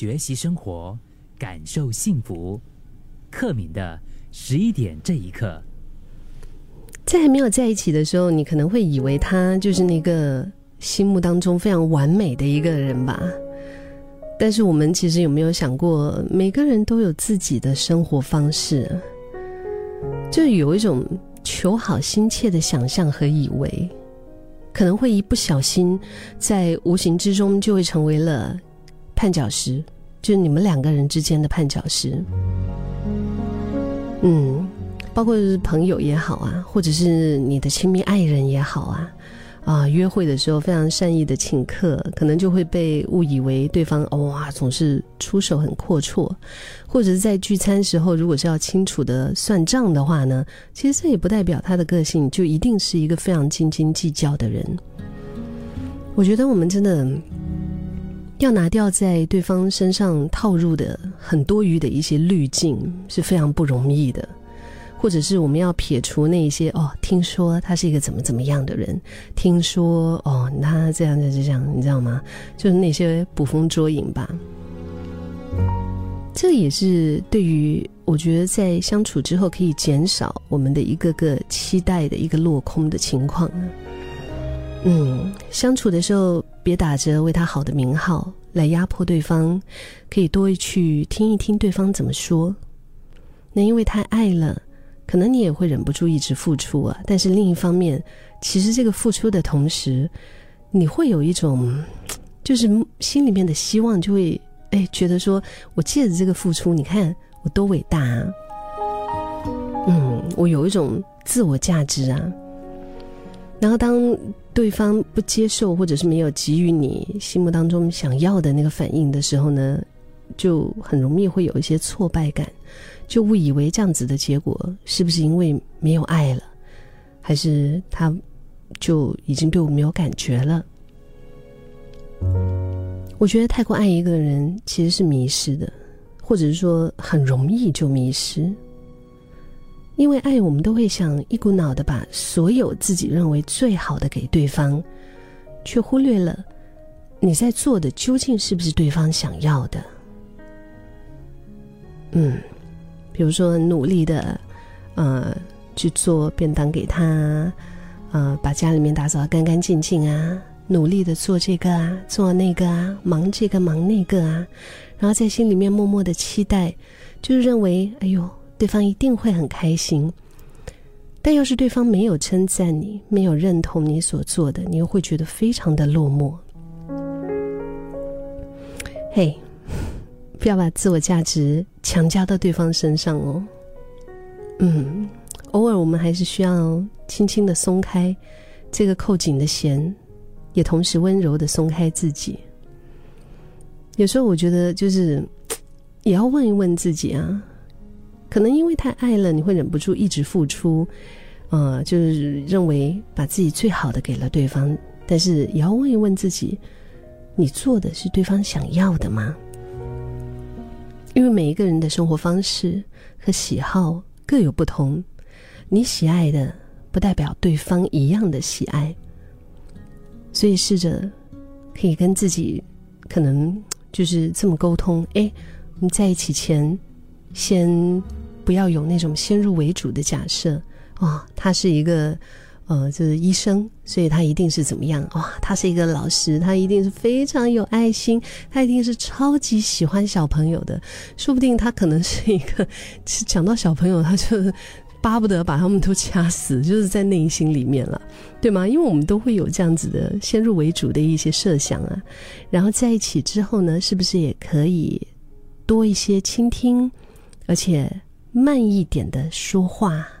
学习生活，感受幸福。克敏的十一点这一刻，在还没有在一起的时候，你可能会以为他就是那个心目当中非常完美的一个人吧。但是我们其实有没有想过，每个人都有自己的生活方式，就有一种求好心切的想象和以为，可能会一不小心，在无形之中就会成为了绊脚石，就是你们两个人之间的绊脚石。嗯，包括是朋友也好啊，或者是你的亲密爱人也好啊，啊，约会的时候非常善意的请客，可能就会被误以为对方哇总是出手很阔绰，或者是在聚餐时候，如果是要清楚的算账的话呢，其实这也不代表他的个性就一定是一个非常斤斤计较的人。我觉得我们真的要拿掉在对方身上套入的很多余的一些滤镜是非常不容易的，或者是我们要撇除那一些哦，听说他是一个怎么怎么样的人，听说哦，他这样这样这样，你知道吗？就是那些捕风捉影吧。这也是对于我觉得在相处之后可以减少我们的一个个期待的一个落空的情况。嗯，相处的时候别打着为他好的名号来压迫对方，可以多去听一听对方怎么说。那因为太爱了，可能你也会忍不住一直付出啊。但是另一方面，其实这个付出的同时，你会有一种，就是心里面的希望，就会哎觉得说我借着这个付出，你看我多伟大啊。嗯，我有一种自我价值啊。然后当对方不接受，或者是没有给予你心目当中想要的那个反应的时候呢，就很容易会有一些挫败感，就误以为这样子的结果是不是因为没有爱了，还是他就已经对我没有感觉了？我觉得太过爱一个人其实是迷失的，或者是说很容易就迷失。因为爱，我们都会想一股脑的把所有自己认为最好的给对方，却忽略了你在做的究竟是不是对方想要的。嗯，比如说努力的，呃，去做便当给他，呃，把家里面打扫的干干净净啊，努力的做这个啊，做那个啊，忙这个忙那个啊，然后在心里面默默的期待，就是认为，哎呦。对方一定会很开心，但要是对方没有称赞你，没有认同你所做的，你又会觉得非常的落寞。嘿，不要把自我价值强加到对方身上哦。嗯，偶尔我们还是需要轻轻的松开这个扣紧的弦，也同时温柔的松开自己。有时候我觉得，就是也要问一问自己啊。可能因为太爱了，你会忍不住一直付出，呃，就是认为把自己最好的给了对方，但是也要问一问自己，你做的是对方想要的吗？因为每一个人的生活方式和喜好各有不同，你喜爱的不代表对方一样的喜爱，所以试着可以跟自己可能就是这么沟通：哎，我们在一起前先。不要有那种先入为主的假设，哦，他是一个，呃，就是医生，所以他一定是怎么样？哇，他是一个老师，他一定是非常有爱心，他一定是超级喜欢小朋友的，说不定他可能是一个，讲到小朋友，他就巴不得把他们都掐死，就是在内心里面了，对吗？因为我们都会有这样子的先入为主的一些设想啊，然后在一起之后呢，是不是也可以多一些倾听，而且。慢一点的说话。